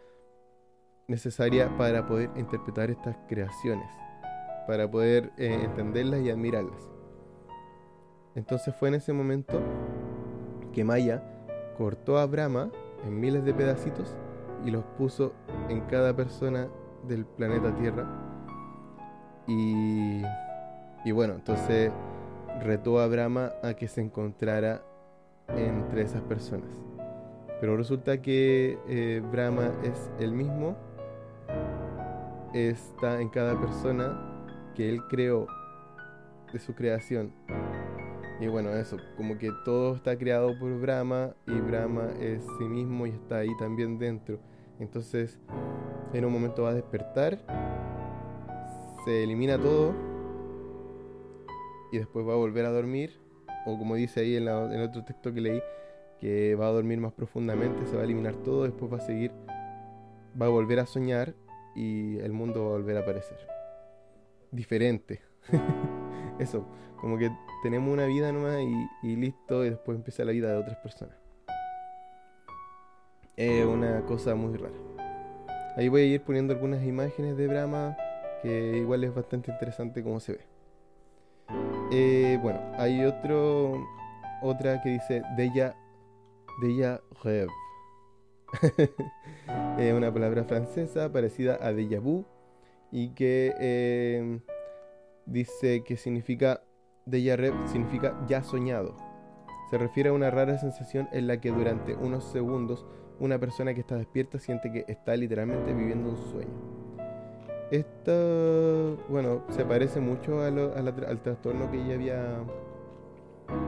A: necesaria para poder interpretar estas creaciones, para poder eh, entenderlas y admirarlas. Entonces fue en ese momento que Maya cortó a Brahma en miles de pedacitos y los puso en cada persona del planeta Tierra. Y, bueno, entonces retó a Brahma a que se encontrara entre esas personas. Pero resulta que eh, Brahma es el mismo, está en cada persona que él creó de su creación. Y bueno, eso, como que todo está creado por Brahma y Brahma es sí mismo y está ahí también dentro. Entonces, en un momento va a despertar, se elimina todo y después va a volver a dormir. O como dice ahí en, el otro texto que leí, que va a dormir más profundamente, se va a eliminar todo, después va a seguir, va a volver a soñar y el mundo va a volver a aparecer. Diferente. Eso, como que tenemos una vida nomás y, y listo, y después empieza la vida de otras personas. Es una cosa muy rara. Ahí voy a ir poniendo algunas imágenes de Brahma, que igual es bastante interesante como se ve. Eh, bueno, hay otro, otra que dice Deja, Deja Rev. es una palabra francesa parecida a déjà vu y que eh, dice que significa Deja Rev significa ya soñado. Se refiere a una rara sensación en la que durante unos segundos una persona que está despierta siente que está literalmente viviendo un sueño. Esto, bueno, se parece mucho al trastorno que ya había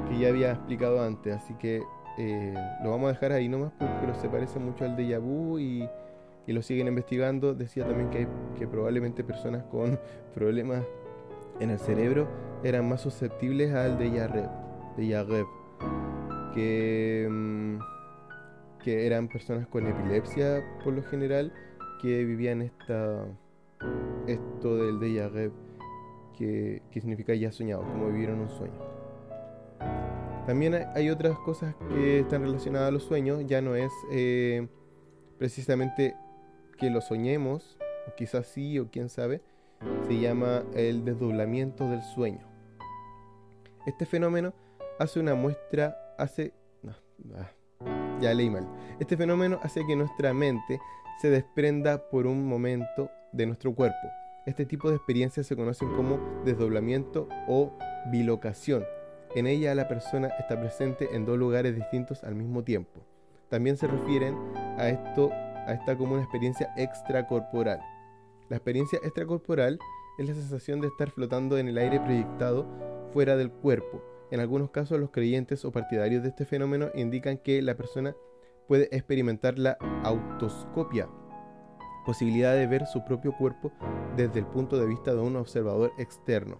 A: que ya había explicado antes, así que eh, lo vamos a dejar ahí nomás, pues, pero se parece mucho al de vu y, y lo siguen investigando. Decía también que, que probablemente personas con problemas en el cerebro eran más susceptibles al de Rev, de que, mm, que eran personas con epilepsia por lo general que vivían esta esto del déjà vu, que, significa ya soñado, como vivieron un sueño. También hay otras cosas que están relacionadas a los sueños, ya no es eh, precisamente que lo soñemos, o quizás sí, o quién sabe, se llama el desdoblamiento del sueño. Este fenómeno hace una muestra, hace... Ah, ya leí mal. Este fenómeno hace que nuestra mente se desprenda por un momento de nuestro cuerpo. Este tipo de experiencias se conocen como desdoblamiento o bilocación. En ella la persona está presente en dos lugares distintos al mismo tiempo. También se refieren a esto a esta como una experiencia extracorporal. La experiencia extracorporal es la sensación de estar flotando en el aire proyectado fuera del cuerpo. En algunos casos los creyentes o partidarios de este fenómeno indican que la persona puede experimentar la autoscopia, posibilidad de ver su propio cuerpo desde el punto de vista de un observador externo,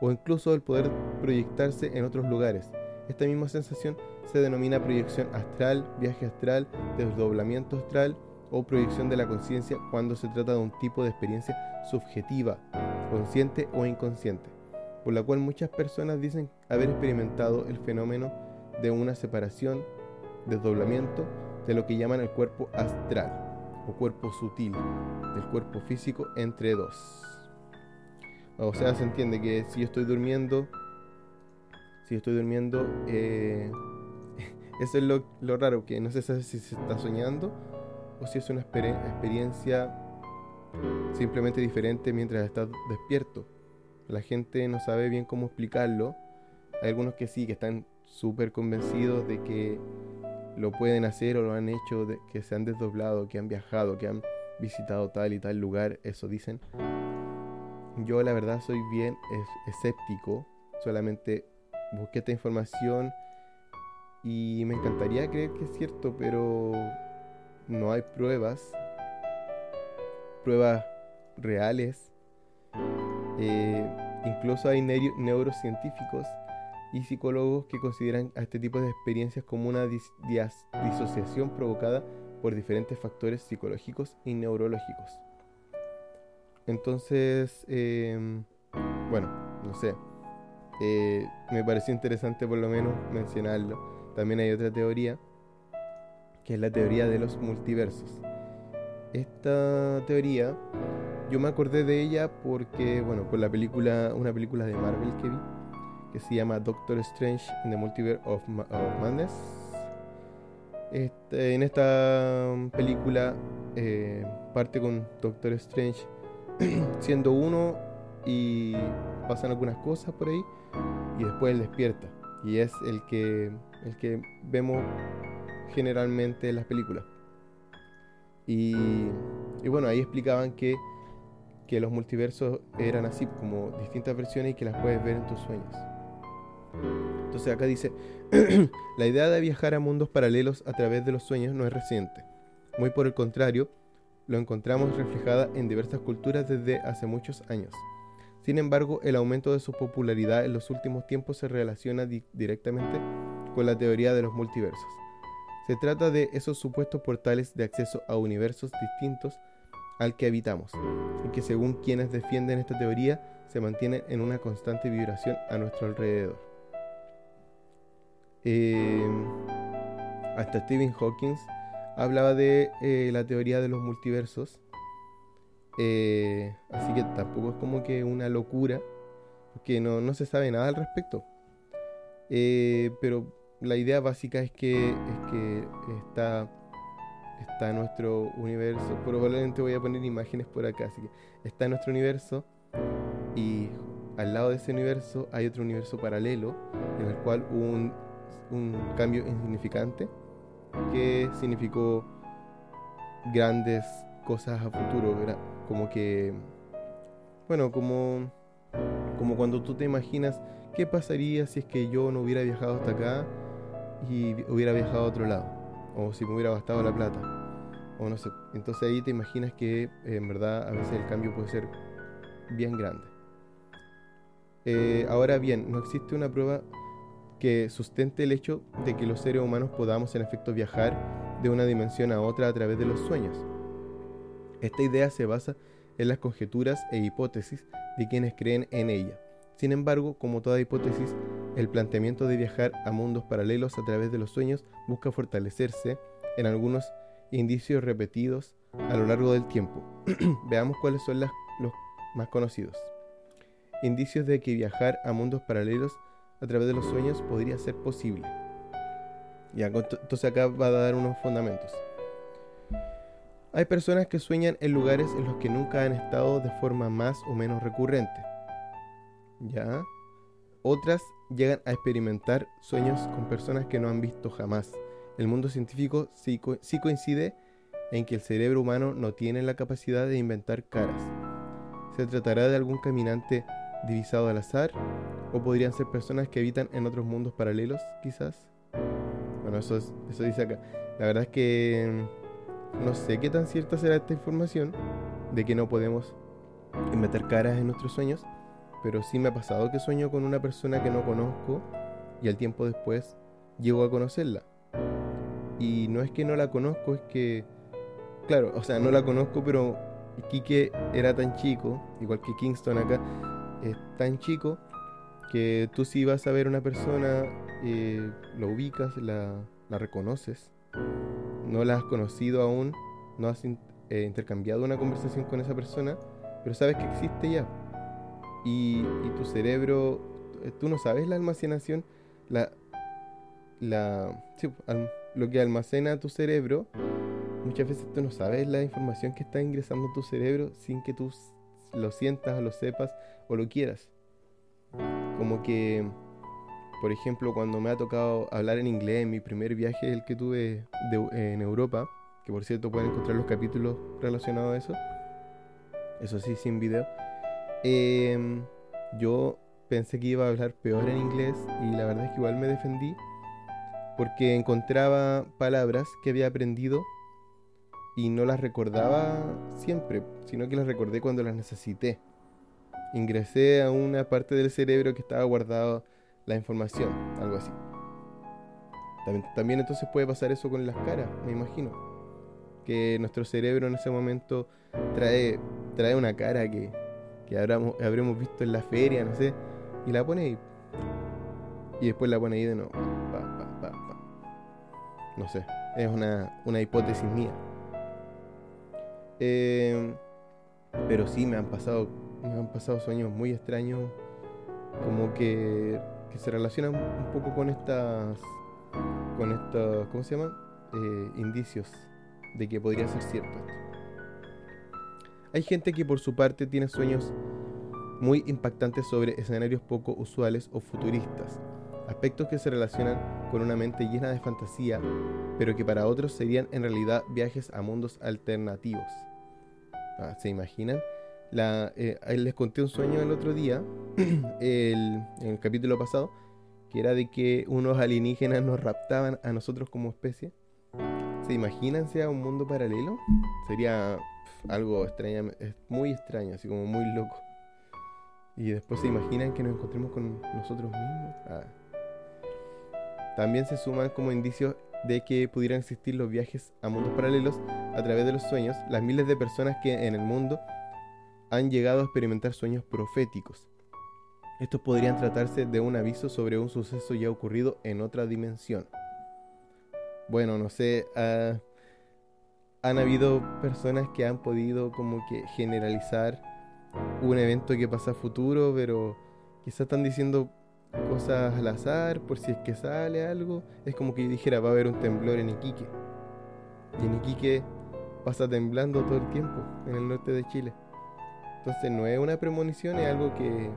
A: o incluso el poder proyectarse en otros lugares. Esta misma sensación se denomina proyección astral, viaje astral, desdoblamiento astral o proyección de la conciencia cuando se trata de un tipo de experiencia subjetiva, consciente o inconsciente, por la cual muchas personas dicen haber experimentado el fenómeno de una separación, desdoblamiento de lo que llaman el cuerpo astral o cuerpo sutil del cuerpo físico entre dos. O sea, se entiende que si yo estoy durmiendo, si estoy durmiendo, eh, eso es lo, raro, que no se sabe si se está soñando o si es una experiencia simplemente diferente mientras estás despierto. La gente no sabe bien cómo explicarlo. Hay algunos que sí, que están súper convencidos de que lo pueden hacer o lo han hecho, que se han desdoblado, que han viajado, que han visitado tal y tal lugar, eso dicen. Yo la verdad soy bien escéptico, solamente busqué esta información y me encantaría creer que es cierto, pero no hay pruebas, pruebas reales. Eh, incluso hay neurocientíficos y psicólogos que consideran a este tipo de experiencias como una disociación provocada por diferentes factores psicológicos y neurológicos. Entonces, em, bueno, no sé, eh, me pareció interesante por lo menos mencionarlo. También hay otra teoría, que es la teoría de los multiversos. esta teoría, yo me acordé de ella porque, bueno, por la película, una película de Marvel que vi, que se llama Doctor Strange in the Multiverse of, Madness. Este, en esta película eh, parte con Doctor Strange siendo uno y pasan algunas cosas por ahí y después él despierta. Y es el que el que vemos generalmente en las películas. Y, y bueno ahí explicaban que, que los multiversos eran así como distintas versiones y que las puedes ver en tus sueños entonces acá dice la idea de viajar a mundos paralelos a través de los sueños no es reciente muy por el contrario lo encontramos reflejada en diversas culturas desde hace muchos años sin embargo, el aumento de su popularidad en los últimos tiempos se relaciona directamente con la teoría de los multiversos. Se trata de esos supuestos portales de acceso a universos distintos al que habitamos, y que según quienes defienden esta teoría se mantienen en una constante vibración a nuestro alrededor. Eh, hasta Stephen Hawking hablaba de eh, la teoría de los multiversos eh, así que tampoco es como que una locura, porque no, no se sabe nada al respecto. Eh, pero la idea básica es que, es que está, está nuestro universo. Probablemente voy a poner imágenes por acá, así que está nuestro universo y al lado de ese universo hay otro universo paralelo en el cual un, un cambio insignificante que significó grandes cosas a futuro, como que, bueno, como, como cuando tú te imaginas qué pasaría si es que yo no hubiera viajado hasta acá y hubiera viajado a otro lado, o si me hubiera gastado la plata, o no sé. Entonces ahí te imaginas que en verdad a veces el cambio puede ser bien grande. Eh, ahora bien, no existe una prueba que sustente el hecho de que los seres humanos podamos en efecto viajar de una dimensión a otra a través de los sueños. Esta idea se basa en las conjeturas e hipótesis de quienes creen en ella. Sin embargo, como toda hipótesis, el planteamiento de viajar a mundos paralelos a través de los sueños busca fortalecerse en algunos indicios repetidos a lo largo del tiempo. Veamos cuáles son los más conocidos. Indicios de que viajar a mundos paralelos a través de los sueños podría ser posible. Ya, entonces acá va a dar unos fundamentos. Hay personas que sueñan en lugares en los que nunca han estado de forma más o menos recurrente. ¿Ya? Otras llegan a experimentar sueños con personas que no han visto jamás. El mundo científico sí, coincide en que el cerebro humano no tiene la capacidad de inventar caras. ¿Se tratará de algún caminante divisado al azar? ¿O podrían ser personas que habitan en otros mundos paralelos, quizás? Bueno, eso, eso dice acá. La verdad es que no sé qué tan cierta será esta información de que no podemos meter caras en nuestros sueños, pero sí me ha pasado que sueño con una persona que no conozco y al tiempo después llego a conocerla. Y no es que no la conozco, es que, claro, o sea, no la conozco, pero Kike era tan chico, igual que Kingston acá, es tan chico que tú si vas a ver una persona, eh, lo ubicas, la, la reconoces no la has conocido aún, no has eh, intercambiado una conversación con esa persona, pero sabes que existe ya. Y, tu cerebro, eh, tú no sabes la almacenación, la, la, lo que almacena tu cerebro, muchas veces tú no sabes la información que está ingresando a tu cerebro sin que tú lo sientas o lo sepas o lo quieras. Como que por ejemplo, cuando me ha tocado hablar en inglés, en mi primer viaje, el que tuve en Europa, que por cierto pueden encontrar los capítulos relacionados a eso, eso sí, sin video, em, yo pensé que iba a hablar peor en inglés y la verdad es que igual me defendí porque encontraba palabras que había aprendido y no las recordaba siempre, sino que las recordé cuando las necesité. Ingresé a una parte del cerebro que estaba guardado la información, algo así. También, entonces puede pasar eso con las caras, me imagino. Que nuestro cerebro en ese momento trae, trae una cara que, que habremos, habremos visto en la feria, no sé, y la pone ahí. Y después la pone ahí de nuevo. no sé, es una, una hipótesis mía. Eh, pero sí, me han pasado, me han pasado sueños muy extraños, como que, que se relacionan un poco con estas, con estos, ¿cómo se llama? Eh, indicios de que podría ser cierto esto. Hay gente que por su parte tiene sueños muy impactantes sobre escenarios poco usuales o futuristas, aspectos que se relacionan con una mente llena de fantasía, pero que para otros serían en realidad viajes a mundos alternativos. Ah, ¿Se imaginan? La, eh, les conté un sueño el otro día, el, en el capítulo pasado, que era de que unos alienígenas nos raptaban a nosotros como especie. ¿Se imaginan sea un mundo paralelo? Sería algo extraño, muy extraño, así como muy loco. Y después se imaginan que nos encontremos con nosotros mismos. Ah. También se suman como indicios de que pudieran existir los viajes a mundos paralelos a través de los sueños, las miles de personas que en el mundo han llegado a experimentar sueños proféticos. Estos podrían tratarse de un aviso sobre un suceso ya ocurrido en otra dimensión. Bueno, no sé, ah, han habido personas que han podido como que generalizar un evento que pasa a futuro, pero quizás están diciendo cosas al azar por si es que sale algo. Es como que dijera, va a haber un temblor en Iquique. Y en Iquique pasa temblando todo el tiempo, en el norte de Chile. Entonces no es una premonición, es algo que,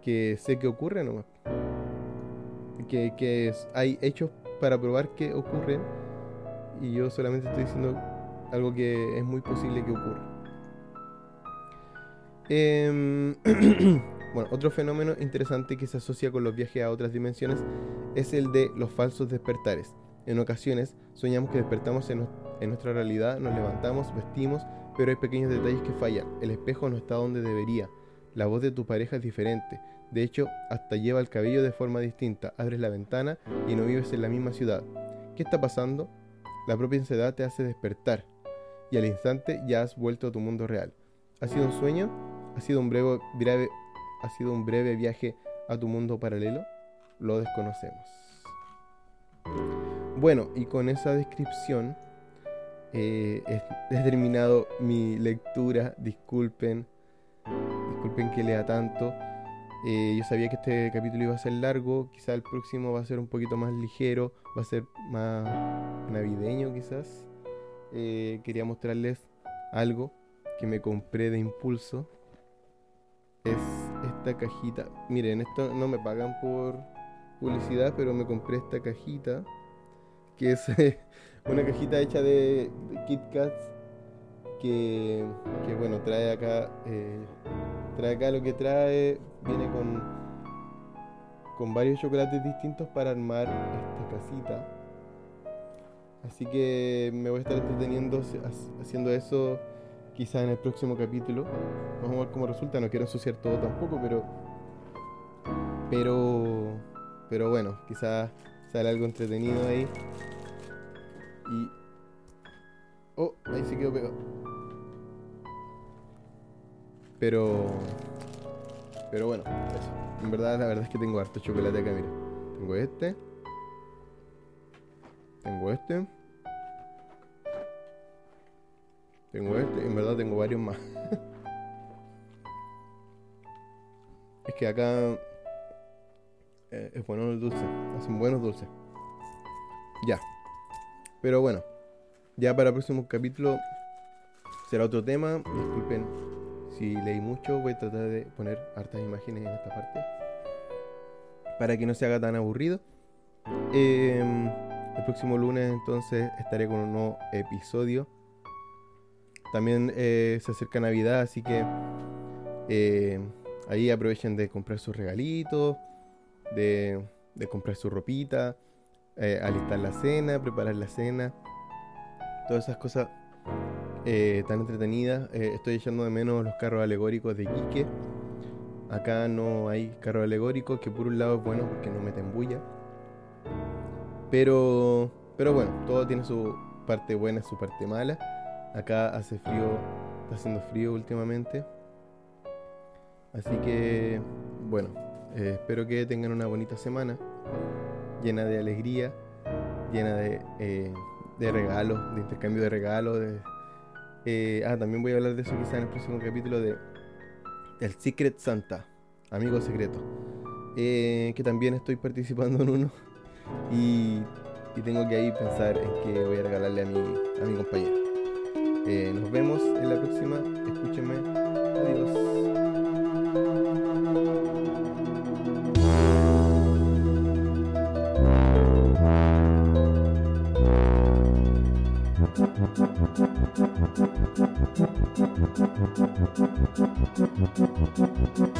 A: que sé que ocurre nomás. Que, que hay hechos para probar que ocurren y yo solamente estoy diciendo algo que es muy posible que ocurra. Em, bueno, otro fenómeno interesante que se asocia con los viajes a otras dimensiones es el de los falsos despertares. En ocasiones soñamos que despertamos en, en nuestra realidad, nos levantamos, vestimos, pero hay pequeños detalles que fallan. El espejo no está donde debería. La voz de tu pareja es diferente. De hecho, hasta lleva el cabello de forma distinta. Abres la ventana y no vives en la misma ciudad. ¿Qué está pasando? La propia ansiedad te hace despertar y al instante ya has vuelto a tu mundo real. ¿Ha sido un sueño? ¿Ha sido un breve, ¿ha sido un breve viaje a tu mundo paralelo? Lo desconocemos. Bueno, y con esa descripción eh, he terminado mi lectura. Disculpen, disculpen que lea tanto. Eh, yo sabía que este capítulo iba a ser largo, quizá el próximo va a ser un poquito más ligero, va a ser más navideño quizás. Eh, quería mostrarles algo que me compré de impulso. Es esta cajita. Miren, esto no me pagan por publicidad, pero me compré esta cajita. Que es una cajita hecha de, Kit Kats. Que, que, bueno, trae acá. Eh, trae acá lo que trae viene con, con varios chocolates distintos para armar esta casita. Así que me voy a estar entreteniendo haciendo eso quizás en el próximo capítulo. Vamos a ver cómo resulta. No quiero ensuciar todo tampoco, pero... Pero... Pero bueno, quizás sale algo entretenido ahí. Y... Oh, ahí se quedó pegado. Pero... Pero bueno, eso. En verdad, la verdad es que tengo harto chocolate acá, mira. Tengo este. Tengo este. Tengo este. En verdad tengo varios más. es que acá eh, es bueno el dulce. Hacen buenos dulces. Ya. Pero bueno. Ya para el próximo capítulo será otro tema. Disculpen si leí mucho, voy a tratar de poner hartas imágenes en esta parte. Para que no se haga tan aburrido. Em, el próximo lunes entonces estaré con un nuevo episodio. También eh, se acerca Navidad, así que eh, ahí aprovechen de comprar sus regalitos, de, comprar su ropita, eh, alistar la cena, preparar la cena. Todas esas cosas eh, tan entretenida. Eh, estoy echando de menos los carros alegóricos de Quique. Acá no hay carros alegóricos, que por un lado es bueno porque no meten bulla. Pero, pero bueno, todo tiene su parte buena y su parte mala. Acá hace frío, está haciendo frío últimamente. Así que, bueno, eh, espero que tengan una bonita semana, llena de alegría, llena de, de regalos, de intercambio de regalos, Eh, ah, también voy a hablar de eso quizá en el próximo capítulo de El Secret Santa, amigo secreto. Eh, que también estoy participando en uno. Y, y, tengo que ahí pensar en qué voy a regalarle a mi, a mi compañero. Eh, nos vemos en la próxima. Escúchenme. Adiós. Thank you.